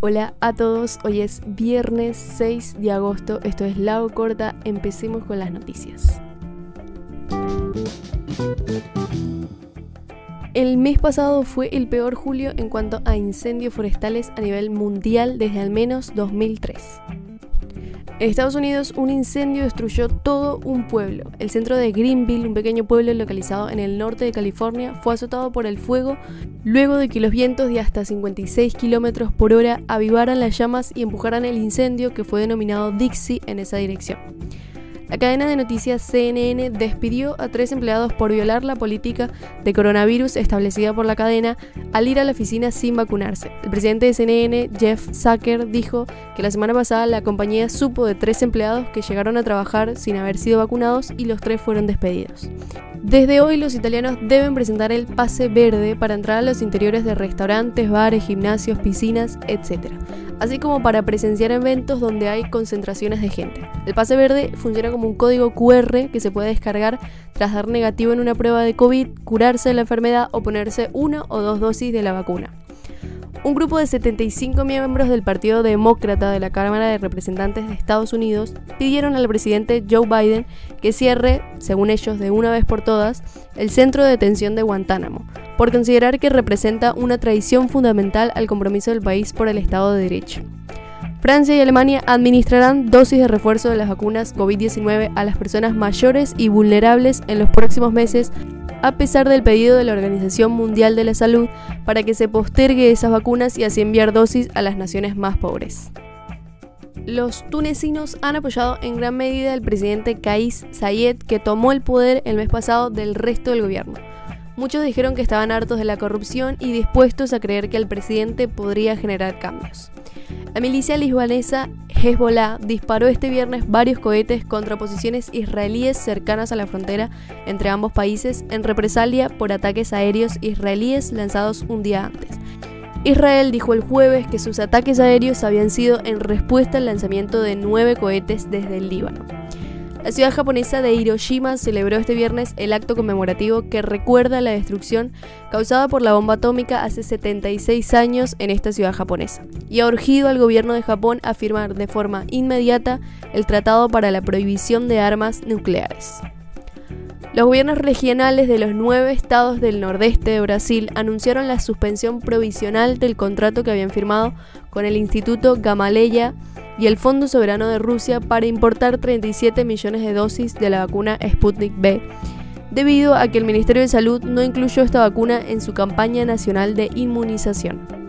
Hola a todos, hoy es viernes 6 de agosto, esto es Lago Corta, empecemos con las noticias. El mes pasado fue el peor julio en cuanto a incendios forestales a nivel mundial desde al menos 2003. En Estados Unidos, un incendio destruyó todo un pueblo. El centro de Greenville, un pequeño pueblo localizado en el norte de California, fue azotado por el fuego luego de que los vientos de hasta 56 km por hora avivaran las llamas y empujaran el incendio que fue denominado Dixie en esa dirección. La cadena de noticias CNN despidió a tres empleados por violar la política de coronavirus establecida por la cadena al ir a la oficina sin vacunarse. El presidente de CNN, Jeff Zucker, dijo que la semana pasada la compañía supo de tres empleados que llegaron a trabajar sin haber sido vacunados y los tres fueron despedidos. Desde hoy los italianos deben presentar el pase verde para entrar a los interiores de restaurantes, bares, gimnasios, piscinas, etc. Así como para presenciar eventos donde hay concentraciones de gente. El pase verde funciona como un código QR que se puede descargar tras dar negativo en una prueba de COVID, curarse de la enfermedad o ponerse una o dos dosis de la vacuna. Un grupo de 75 miembros del Partido Demócrata de la Cámara de Representantes de Estados Unidos pidieron al presidente Joe Biden que cierre, según ellos de una vez por todas, el centro de detención de Guantánamo, por considerar que representa una traición fundamental al compromiso del país por el Estado de Derecho. Francia y Alemania administrarán dosis de refuerzo de las vacunas COVID-19 a las personas mayores y vulnerables en los próximos meses, a pesar del pedido de la Organización Mundial de la Salud para que se postergue esas vacunas y así enviar dosis a las naciones más pobres. Los tunecinos han apoyado en gran medida al presidente Kais Sayed, que tomó el poder el mes pasado del resto del gobierno. Muchos dijeron que estaban hartos de la corrupción y dispuestos a creer que el presidente podría generar cambios. La milicia libanesa Hezbollah disparó este viernes varios cohetes contra posiciones israelíes cercanas a la frontera entre ambos países en represalia por ataques aéreos israelíes lanzados un día antes. Israel dijo el jueves que sus ataques aéreos habían sido en respuesta al lanzamiento de nueve cohetes desde el Líbano. La ciudad japonesa de Hiroshima celebró este viernes el acto conmemorativo que recuerda la destrucción causada por la bomba atómica hace 76 años en esta ciudad japonesa, y ha urgido al gobierno de Japón a firmar de forma inmediata el Tratado para la Prohibición de Armas Nucleares. Los gobiernos regionales de los nueve estados del nordeste de Brasil anunciaron la suspensión provisional del contrato que habían firmado con el Instituto Gamaleya y el Fondo Soberano de Rusia para importar 37 millones de dosis de la vacuna Sputnik B, debido a que el Ministerio de Salud no incluyó esta vacuna en su campaña nacional de inmunización.